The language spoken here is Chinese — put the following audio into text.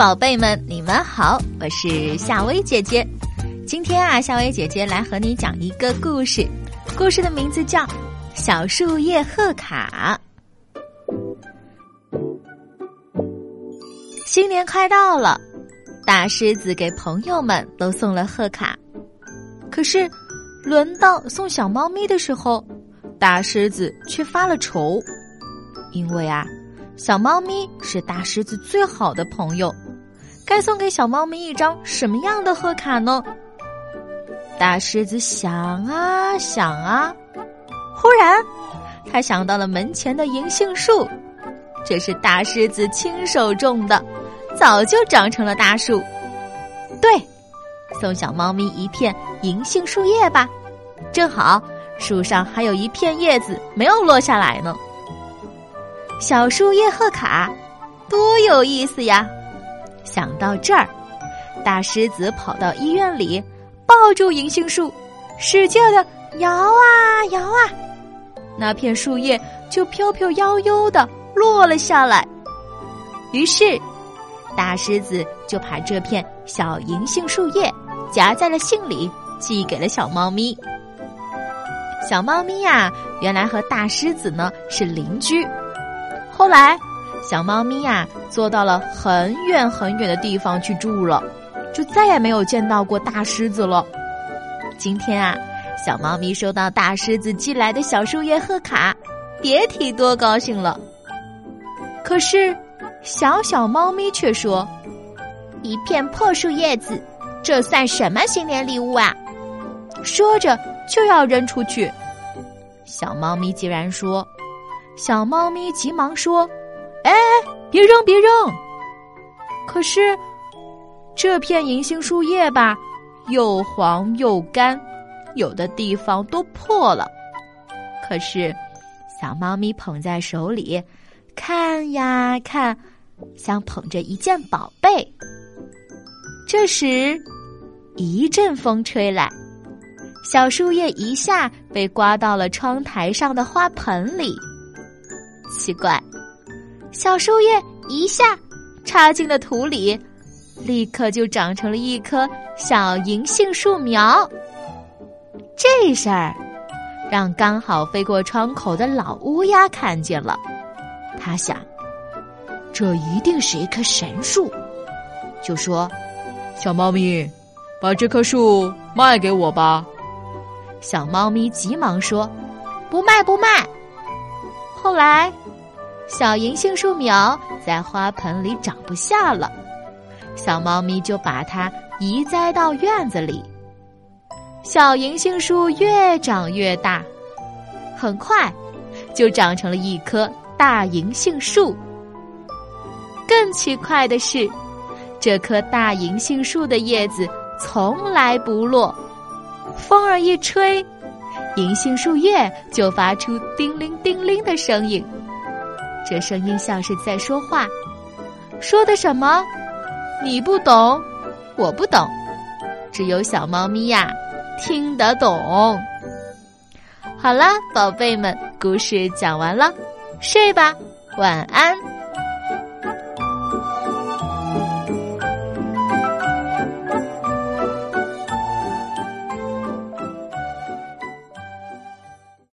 宝贝们，你们好，我是夏薇姐姐。今天啊，夏薇姐姐来和你讲一个故事，故事的名字叫《小树叶贺卡》。新年快到了，大狮子给朋友们都送了贺卡，可是轮到送小猫咪的时候，大狮子却发了愁，因为啊。小猫咪是大狮子最好的朋友，该送给小猫咪一张什么样的贺卡呢？大狮子想啊想啊，忽然他想到了门前的银杏树，这是大狮子亲手种的，早就长成了大树。对，送小猫咪一片银杏树叶吧，正好树上还有一片叶子没有落下来呢。小树叶贺卡，多有意思呀！想到这儿，大狮子跑到医院里，抱住银杏树，使劲的摇啊摇啊，那片树叶就飘飘悠悠的落了下来。于是，大狮子就把这片小银杏树叶夹在了信里，寄给了小猫咪。小猫咪呀，原来和大狮子呢是邻居。后来，小猫咪呀，坐到了很远很远的地方去住了，就再也没有见到过大狮子了。今天啊，小猫咪收到大狮子寄来的小树叶贺卡，别提多高兴了。可是，小小猫咪却说：“一片破树叶子，这算什么新年礼物啊？”说着就要扔出去。小猫咪竟然说。小猫咪急忙说：“，别扔，别扔！”可是这片银杏树叶吧，又黄又干，有的地方都破了。可是小猫咪捧在手里，看呀看，像捧着一件宝贝。这时一阵风吹来，小树叶一下被刮到了窗台上的花盆里。奇怪，小树叶一下插进了土里，立刻就长成了一棵小银杏树苗。这事儿让刚好飞过窗口的老乌鸦看见了，他想，这一定是一棵神树，就说：“小猫咪，把这棵树卖给我吧。”小猫咪急忙说：“不卖，不卖。”后来，小银杏树苗在花盆里长不下了，小猫咪就把它移栽到院子里。小银杏树越长越大，很快就长成了一棵大银杏树。更奇怪的是，这棵大银杏树的叶子从来不落，风儿一吹。银杏树叶就发出叮铃叮铃的声音，这声音像是在说话，说的什么？你不懂，我不懂，只有小猫咪呀听得懂。好了，宝贝们，故事讲完了，睡吧，晚安。